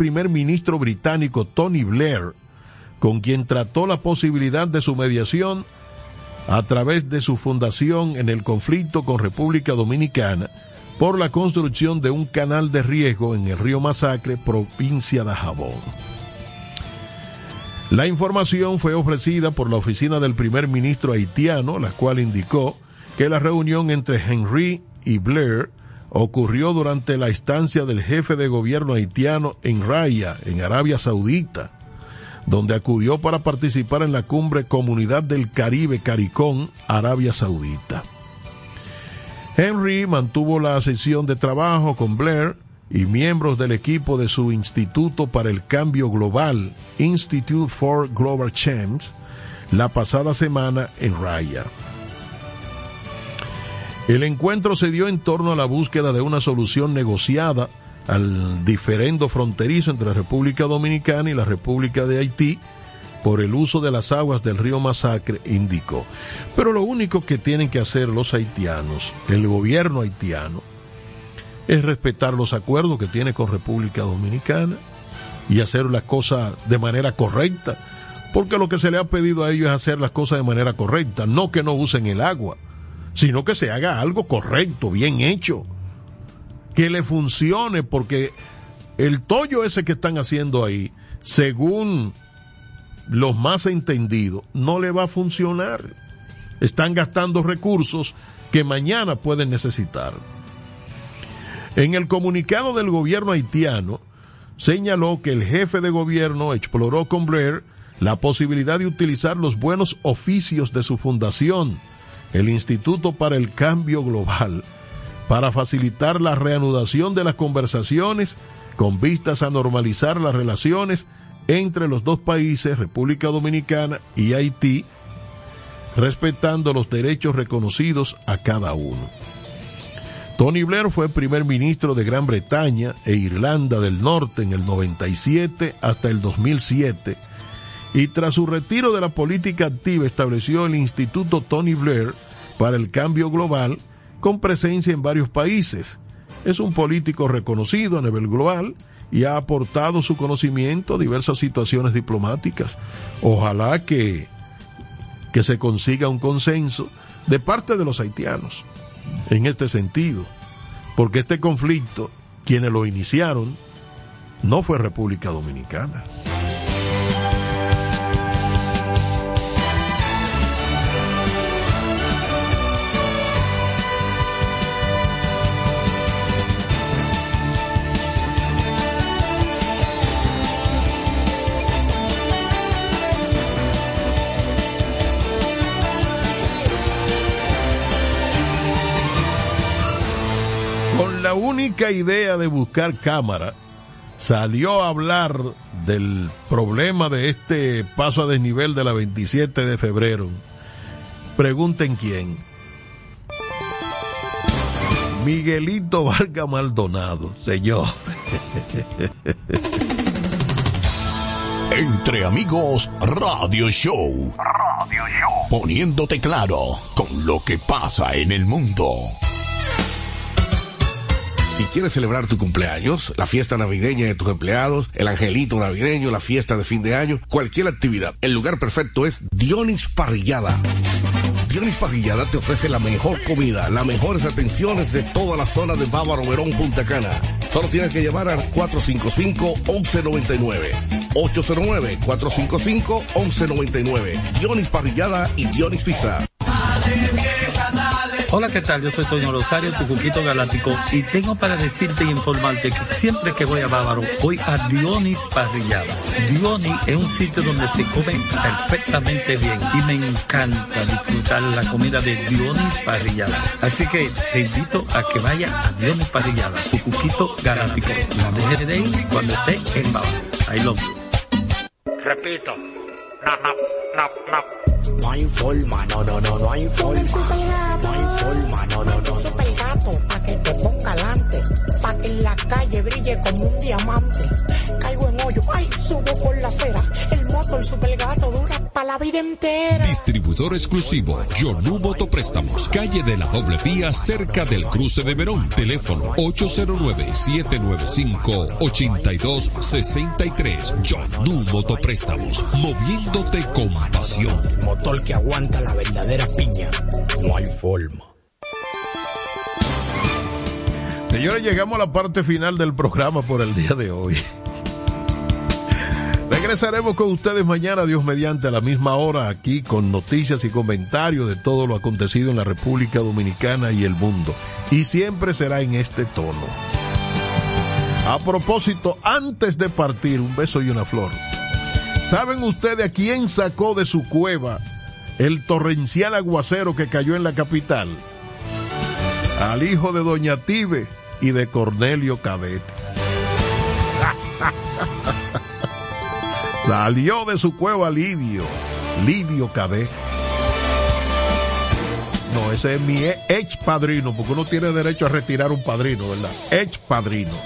primer ministro británico Tony Blair, con quien trató la posibilidad de su mediación a través de su fundación en el conflicto con República Dominicana por la construcción de un canal de riesgo en el río Masacre, provincia de Jabón. La información fue ofrecida por la oficina del primer ministro haitiano, la cual indicó que la reunión entre Henry y Blair ocurrió durante la estancia del jefe de gobierno haitiano en Raya, en Arabia Saudita, donde acudió para participar en la cumbre Comunidad del Caribe Caricón, Arabia Saudita. Henry mantuvo la sesión de trabajo con Blair y miembros del equipo de su Instituto para el Cambio Global, Institute for Global Change, la pasada semana en Raya. El encuentro se dio en torno a la búsqueda de una solución negociada al diferendo fronterizo entre la República Dominicana y la República de Haití por el uso de las aguas del río Masacre, indicó. Pero lo único que tienen que hacer los haitianos, el gobierno haitiano, es respetar los acuerdos que tiene con República Dominicana y hacer las cosas de manera correcta, porque lo que se le ha pedido a ellos es hacer las cosas de manera correcta, no que no usen el agua sino que se haga algo correcto, bien hecho, que le funcione, porque el tollo ese que están haciendo ahí, según los más entendidos, no le va a funcionar. Están gastando recursos que mañana pueden necesitar. En el comunicado del gobierno haitiano, señaló que el jefe de gobierno exploró con Blair la posibilidad de utilizar los buenos oficios de su fundación el Instituto para el Cambio Global para facilitar la reanudación de las conversaciones con vistas a normalizar las relaciones entre los dos países, República Dominicana y Haití, respetando los derechos reconocidos a cada uno. Tony Blair fue primer ministro de Gran Bretaña e Irlanda del Norte en el 97 hasta el 2007 y tras su retiro de la política activa estableció el Instituto Tony Blair para el Cambio Global con presencia en varios países. Es un político reconocido a nivel global y ha aportado su conocimiento a diversas situaciones diplomáticas. Ojalá que, que se consiga un consenso de parte de los haitianos en este sentido, porque este conflicto, quienes lo iniciaron, no fue República Dominicana. Única idea de buscar cámara, salió a hablar del problema de este paso a desnivel de la 27 de febrero. Pregunten quién. Miguelito Vargas Maldonado, señor. Entre amigos, Radio Show. Radio Show. Poniéndote claro con lo que pasa en el mundo. Si quieres celebrar tu cumpleaños, la fiesta navideña de tus empleados, el angelito navideño, la fiesta de fin de año, cualquier actividad, el lugar perfecto es Dionis Parrillada. Dionis Parrillada te ofrece la mejor comida, las mejores atenciones de toda la zona de Bávaro Verón Punta Cana. Solo tienes que llamar al 455-1199. 809-455-1199. Dionis Parrillada y Dionis Pizza. Hola, ¿qué tal? Yo soy Toño Rosario, tu cuquito galáctico, y tengo para decirte y informarte que siempre que voy a Bávaro, voy a Dionis Parrillada. Dionis es un sitio donde se come perfectamente bien y me encanta disfrutar la comida de Dionis Parrillada. Así que te invito a que vaya a Dionis Parrillada, tu cuquito galáctico. No dejes de ir cuando esté en Bávaro. I love you. Repito. No, no, no, no hay forma, no, no, no, no hay forma. No hay forma, no, no, no. Súper gato, pa' que te ponga alante, pa' que en la calle brille como un diamante. Caigo en hoyo, ay, subo por la acera, el motor super gato dura para la vida entera. Distribuidor exclusivo, Yonubo Préstamos, calle de la Doble Vía, cerca del cruce de Verón. Teléfono 809-795-8263. Yonubo Motoprestamos, moviéndote con pasión. Motor que aguanta la verdadera piña. No hay forma. Señores, llegamos a la parte final del programa por el día de hoy. Regresaremos con ustedes mañana, Dios mediante, a la misma hora, aquí con noticias y comentarios de todo lo acontecido en la República Dominicana y el mundo. Y siempre será en este tono. A propósito, antes de partir, un beso y una flor. ¿Saben ustedes a quién sacó de su cueva el torrencial aguacero que cayó en la capital? Al hijo de Doña Tibe y de Cornelio Cadete. Salió de su cueva Lidio, Lidio cadet. No, ese es mi ex padrino, porque uno tiene derecho a retirar un padrino, ¿verdad? Ex padrino.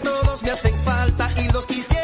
todos me hacen falta y los quisiera.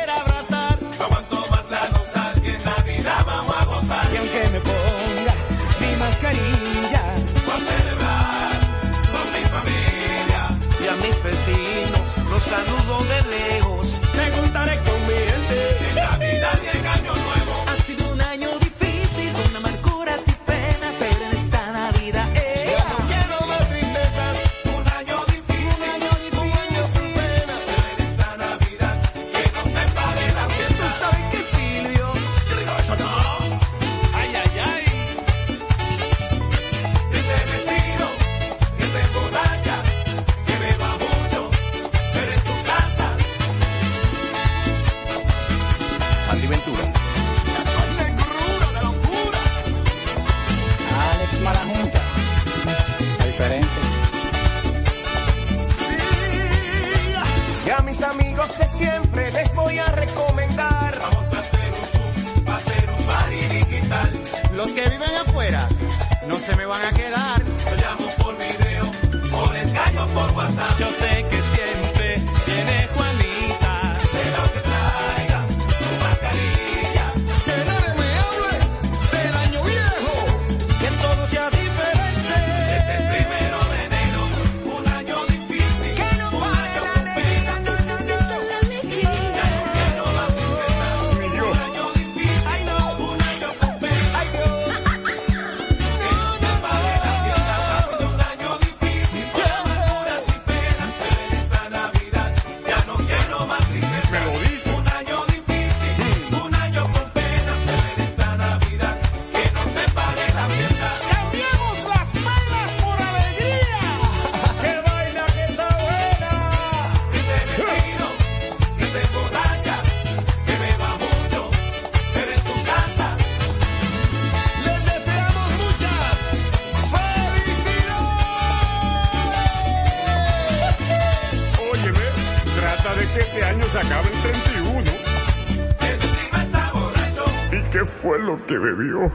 que bebió.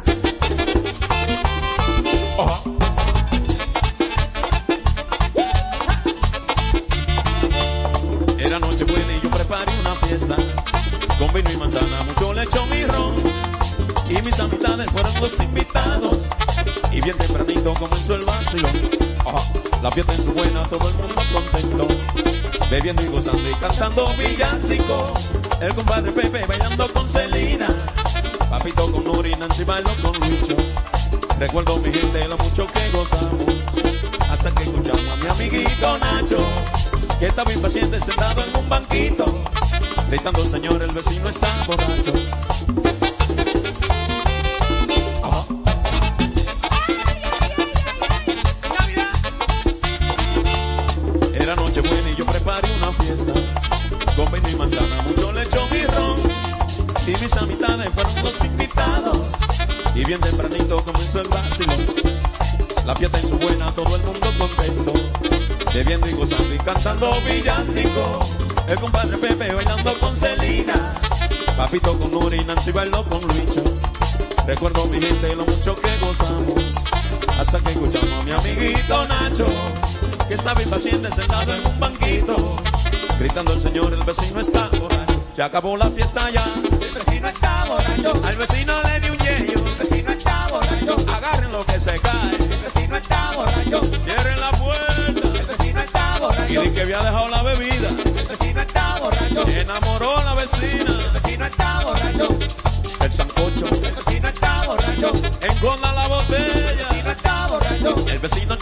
Era noche buena y yo preparé una fiesta con vino y manzana, mucho lecho y ron. Y mis amistades fueron los invitados. Y bien tempranito comenzó el vacilón. Oh. La fiesta en su buena, todo el mundo contento. Bebiendo y gozando y cantando villancico. El compadre Pepe bailando con Celina. Papito con Nancy bailó con Lucho. Recuerdo mi gente lo mucho que gozamos. Hasta que escuchamos a mi amiguito Nacho, que estaba impaciente sentado en un banquito. Gritando, señor, el vecino está borracho bien tempranito comenzó el vacilón. La fiesta en su buena, todo el mundo contento. Bebiendo y gozando y cantando villancico. El compadre Pepe bailando con Celina. Papito con Nuri, Nancy bailó con Lucho. Recuerdo mi gente lo mucho que gozamos. Hasta que escuchamos a mi amiguito Nacho. Que estaba impaciente sentado en un banquito. Gritando el señor, el vecino está borracho. Ya acabó la fiesta ya. El vecino está borracho. Al vecino le di un yello. El vecino está borracho. Agarren lo que se cae. El vecino está borracho. Cierren la puerta. El vecino está borracho. Y que había dejado la bebida. El vecino está borracho. Enamoró a la vecina. El vecino está borracho. El sancocho. El vecino está borracho. Engorda la botella. El vecino está borracho. El vecino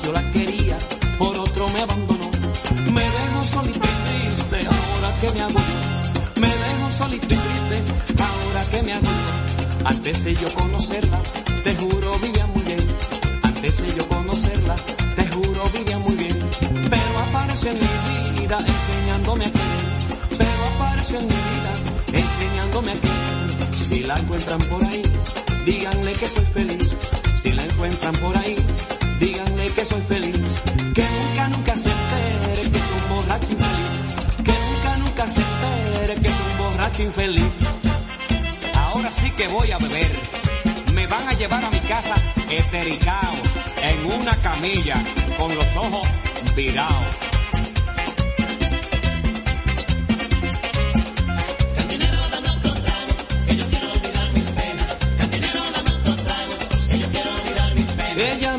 yo la quería, por otro me abandonó. Me dejo solito y triste, ahora que me hago. Me dejo solito y triste, ahora que me hago. Antes de yo conocerla, te juro vivía muy bien. Antes de yo conocerla, te juro vivía muy bien. Pero apareció en mi vida enseñándome a querer. Pero apareció en mi vida enseñándome a querer. Si la encuentran por ahí, díganle que soy feliz. Si la encuentran por ahí, que soy feliz. Que nunca, nunca se entere que es un borracho infeliz. Que nunca, nunca se entere que es un borracho infeliz. Ahora sí que voy a beber. Me van a llevar a mi casa etericao, en una camilla, con los ojos virados. Ella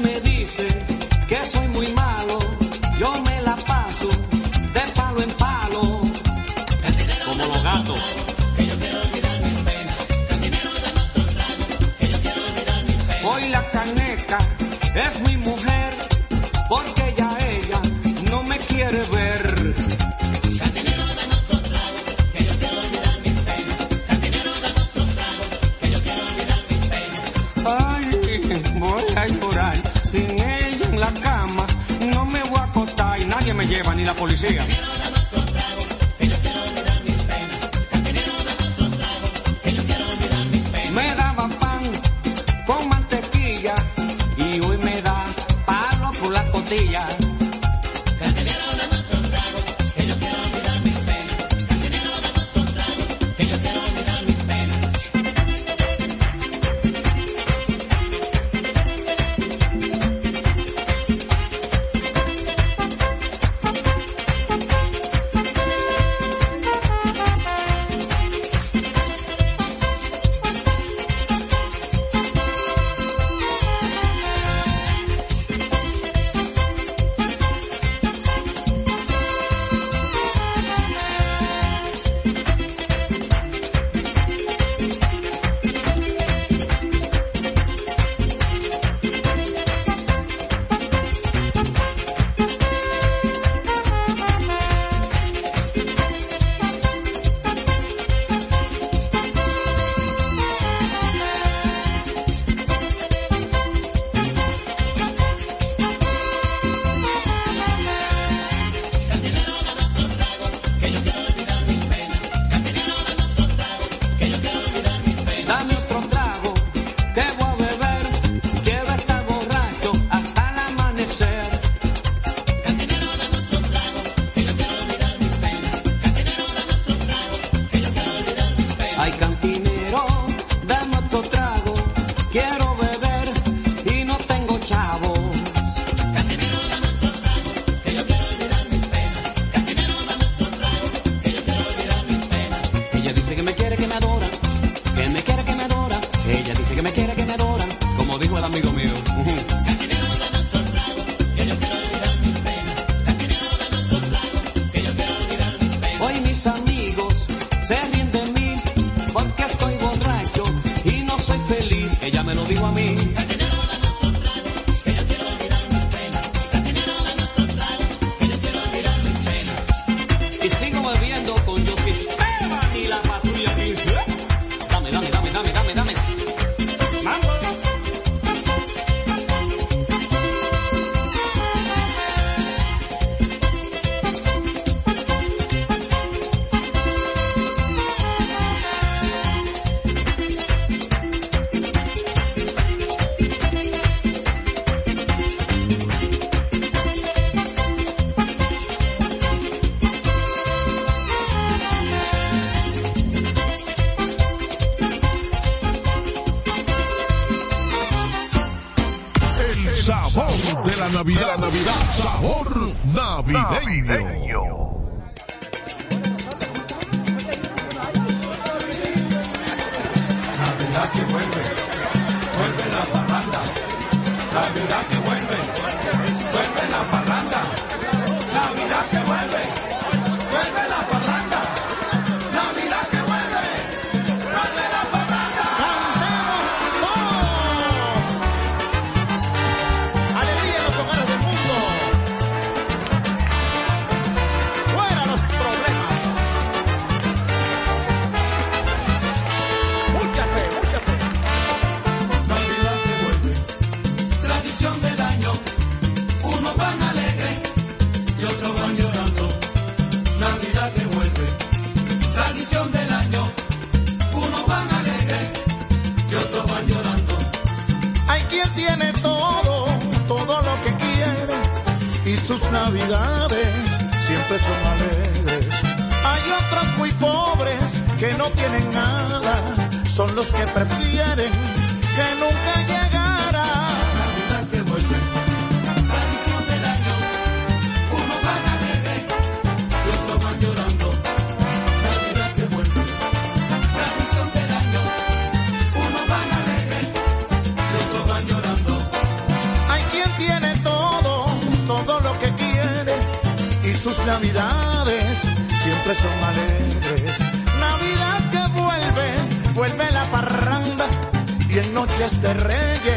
noches de reyes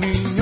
todos.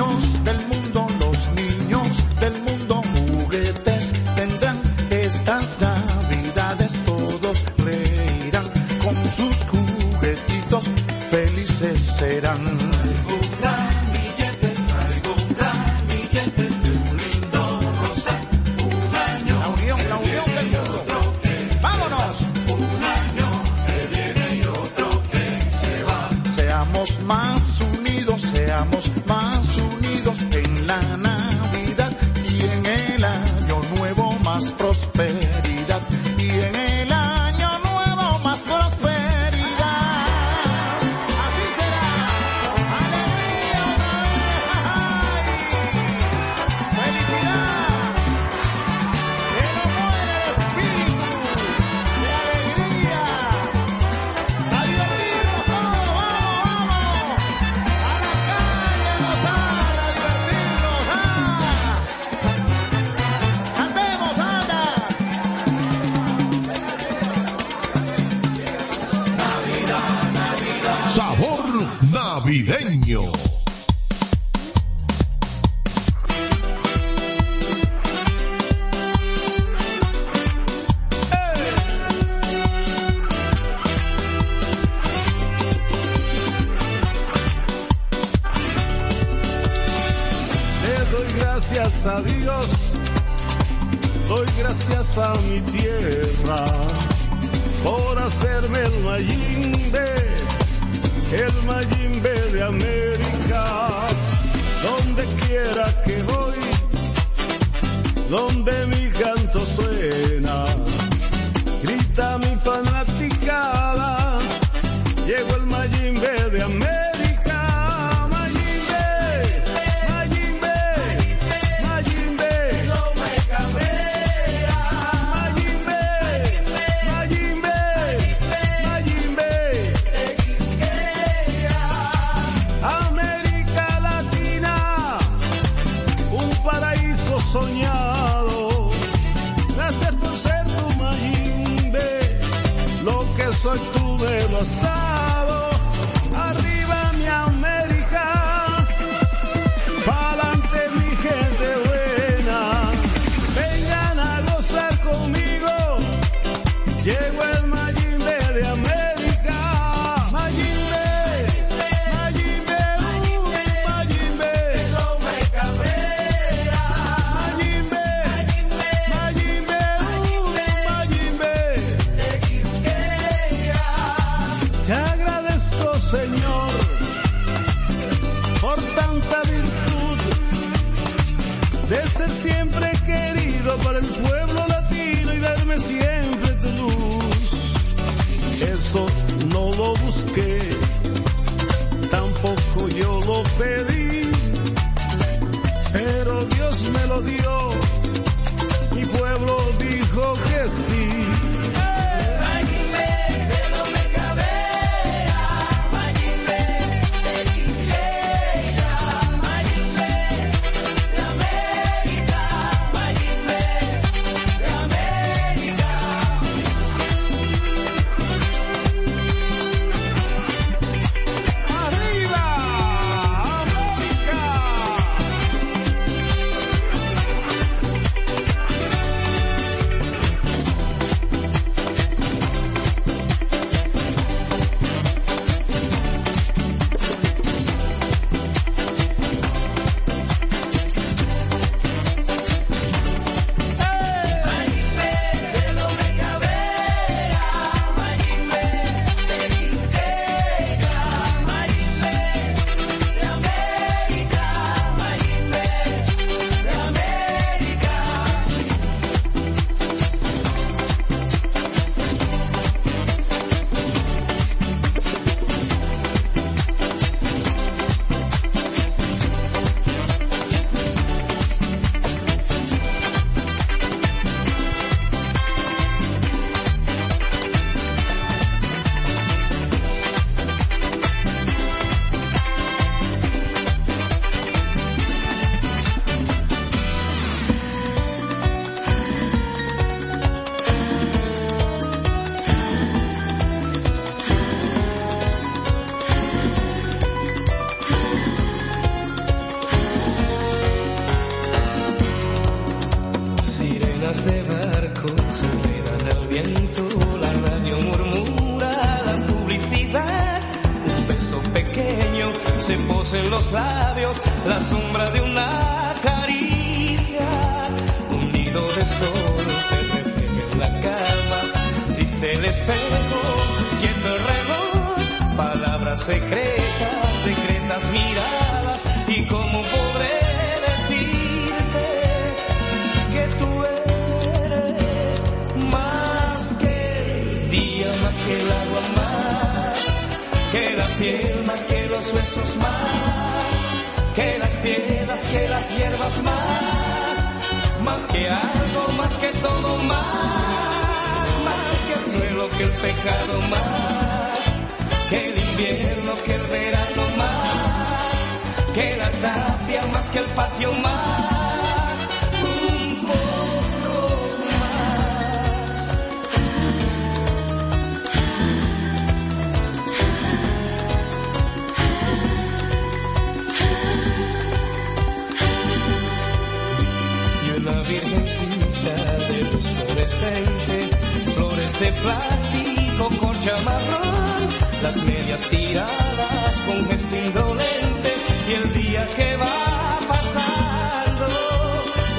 plástico, corcha marrón, las medias tiradas con gesto indolente y el día que va pasando,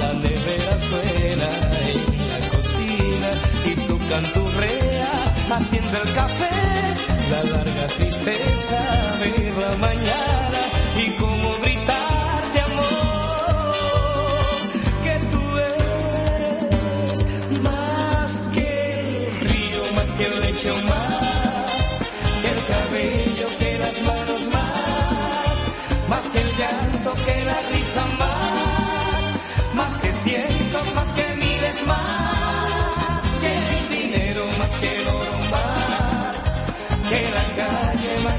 la nevera suena en la cocina y tú canturreas haciendo el café, la larga tristeza de la mañana.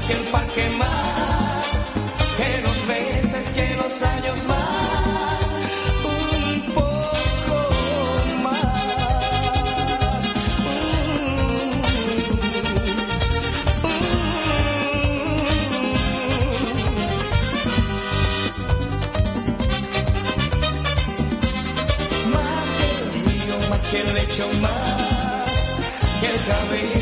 que el parque más, que los meses, que los años más, un poco más. Más que el río, más que el lecho, más que el cabello.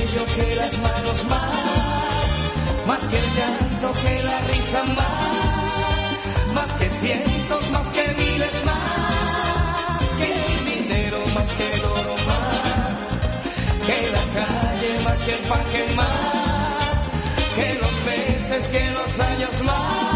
más, más que cientos, más que miles, más que el dinero, más que el oro, más que la calle, más que el parque, más que los meses, que los años, más.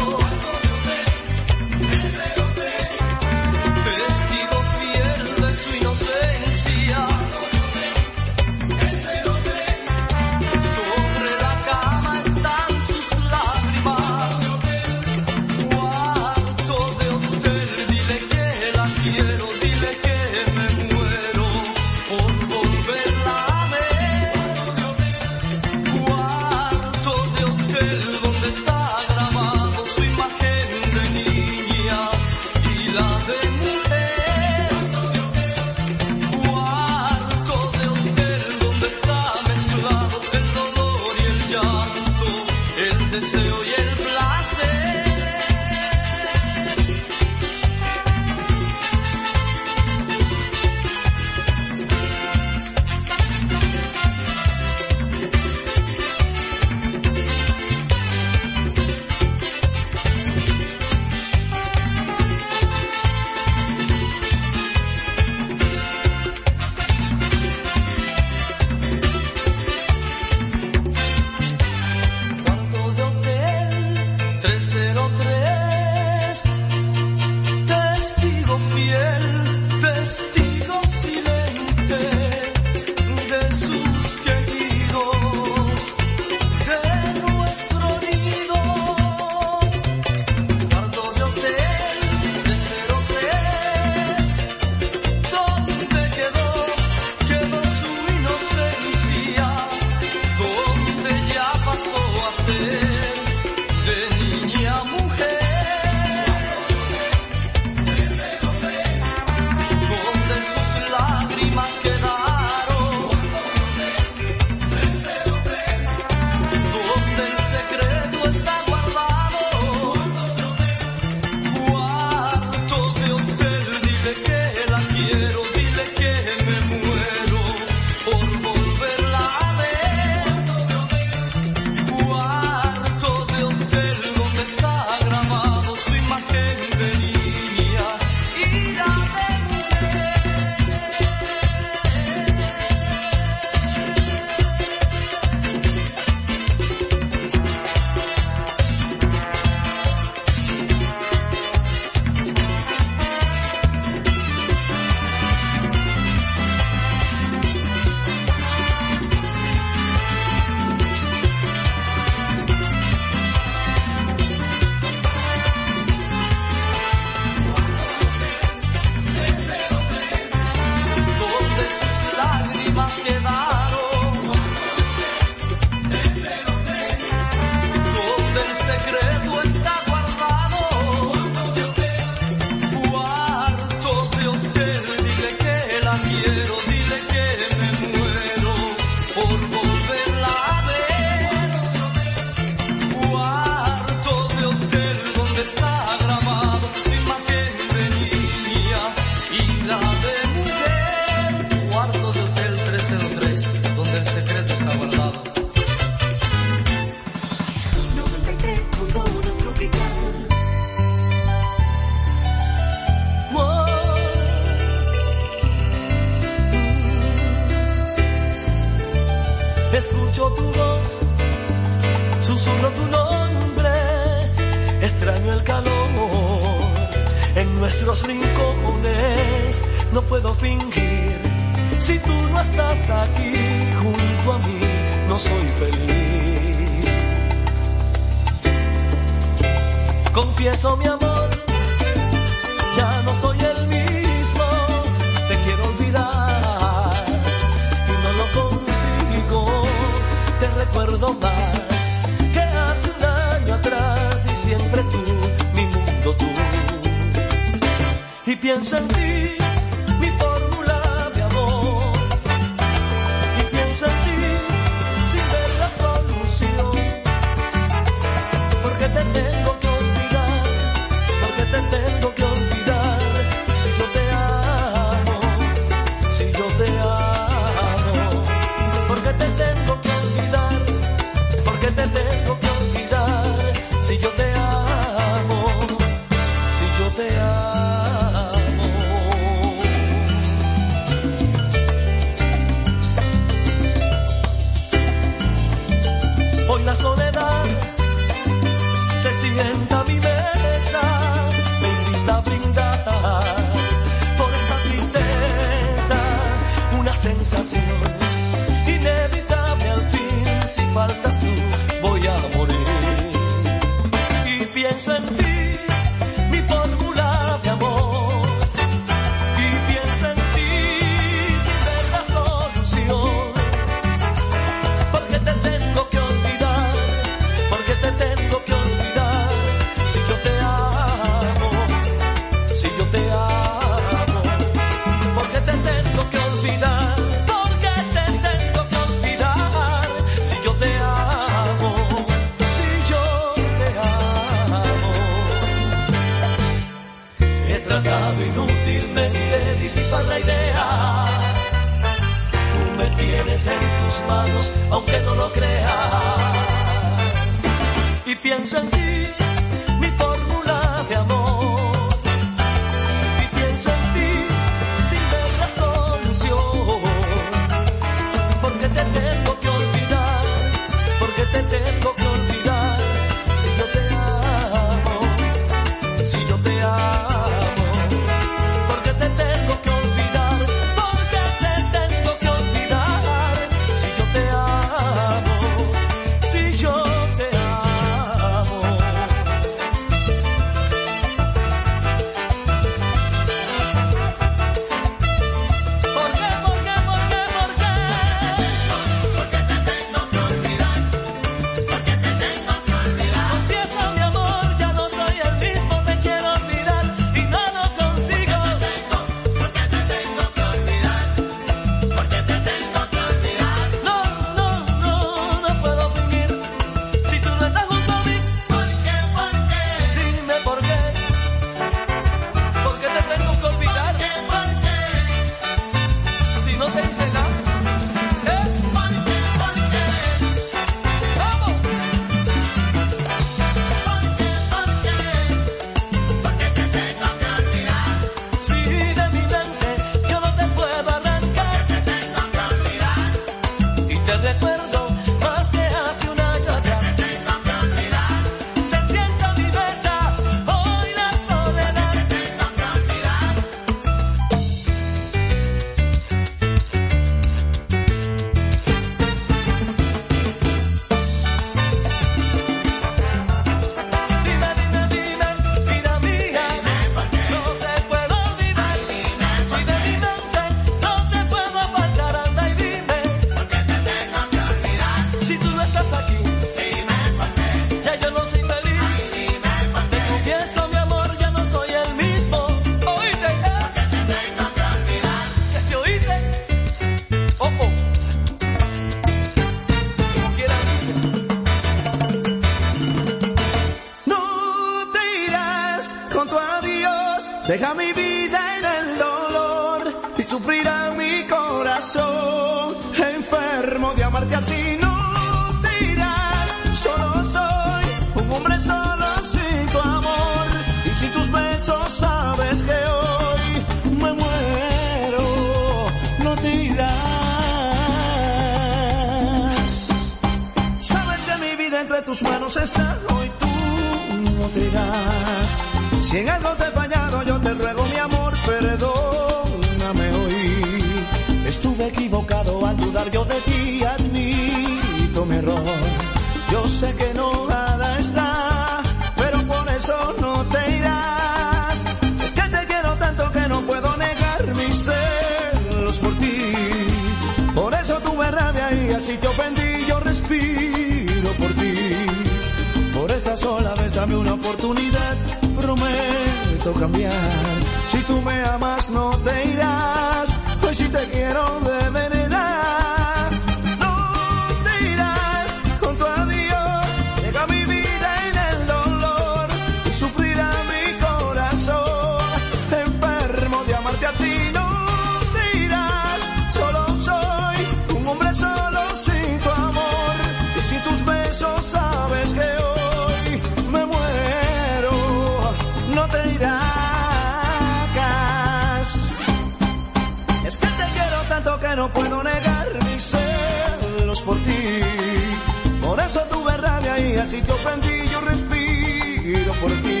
si te yo respiro por ti.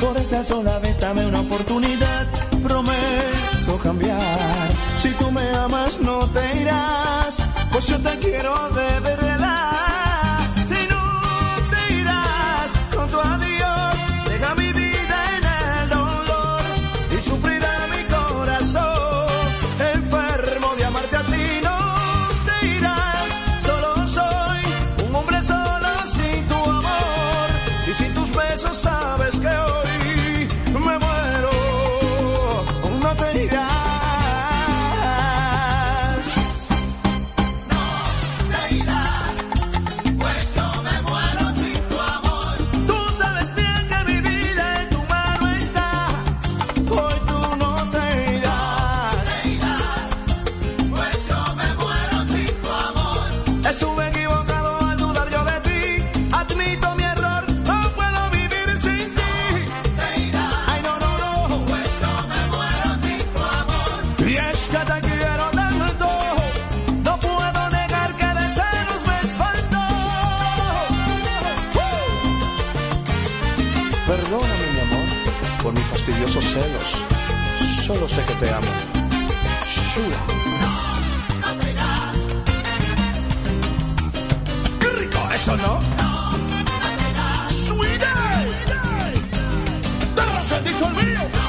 Por esta sola vez dame una oportunidad, prometo cambiar. Si tú me amas, no te irás, pues yo te quiero de resolvido.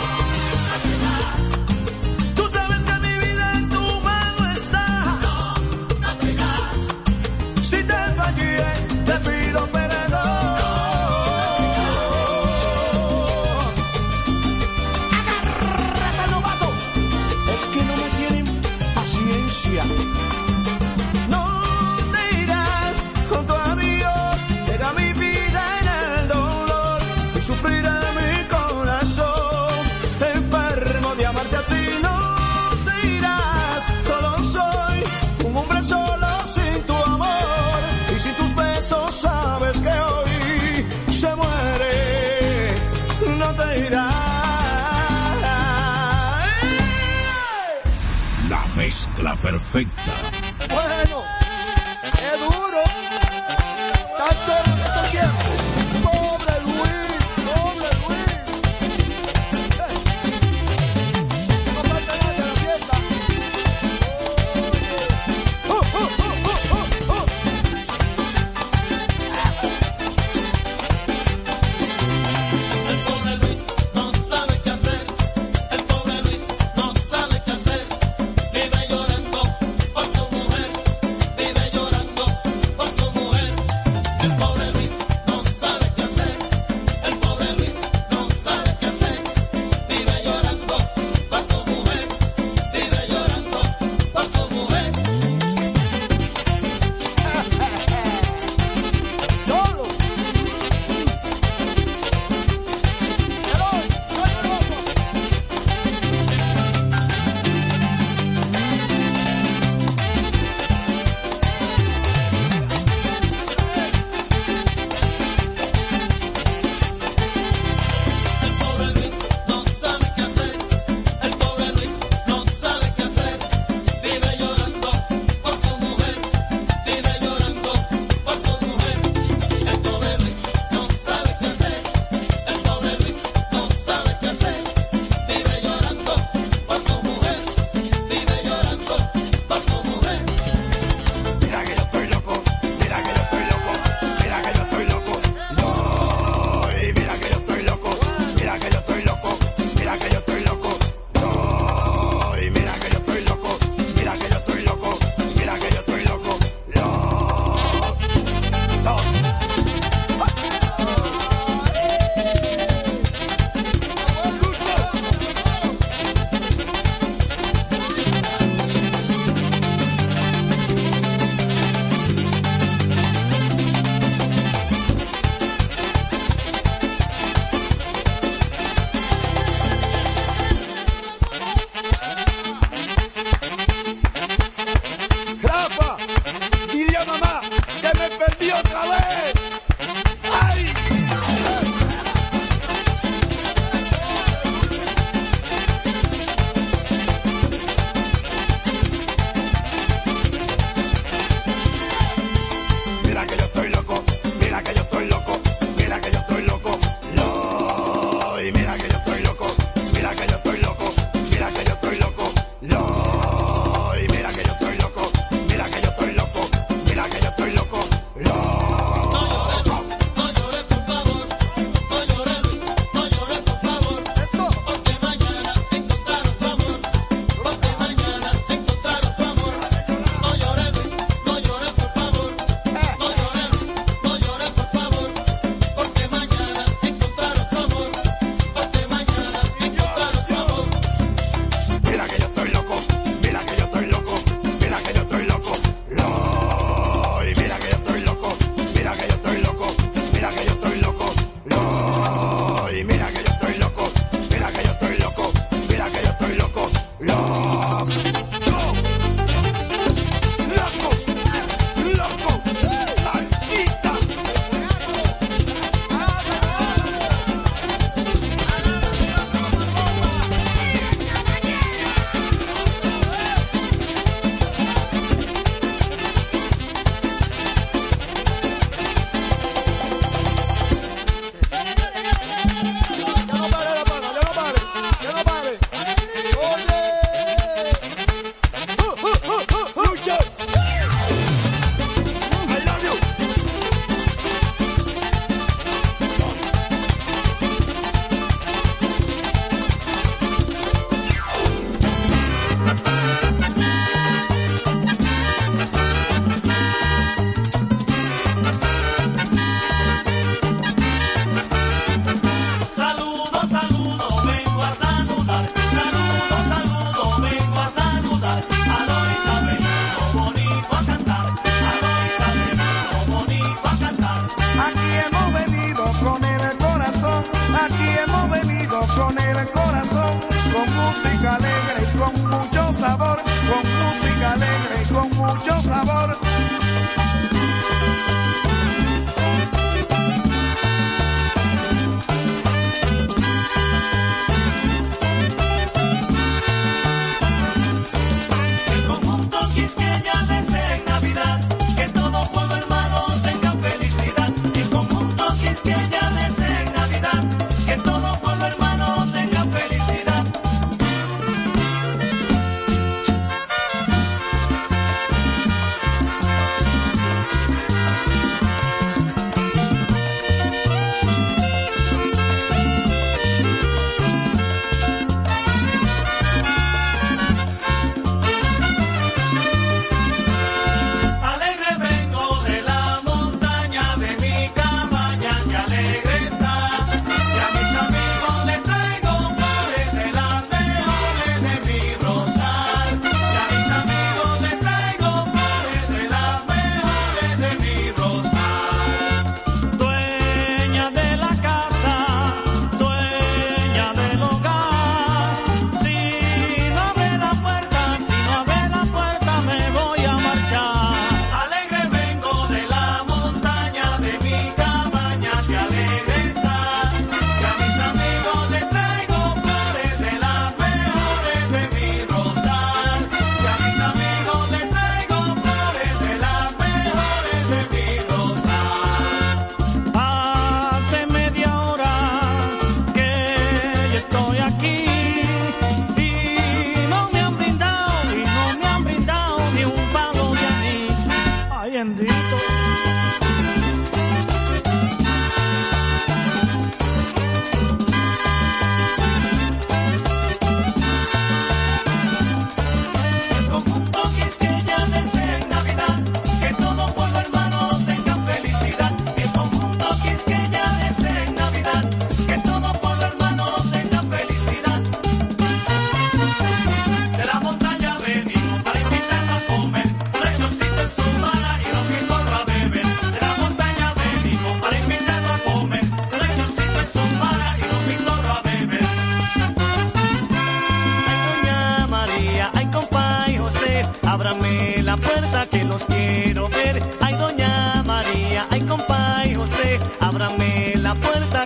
Ábrame la puerta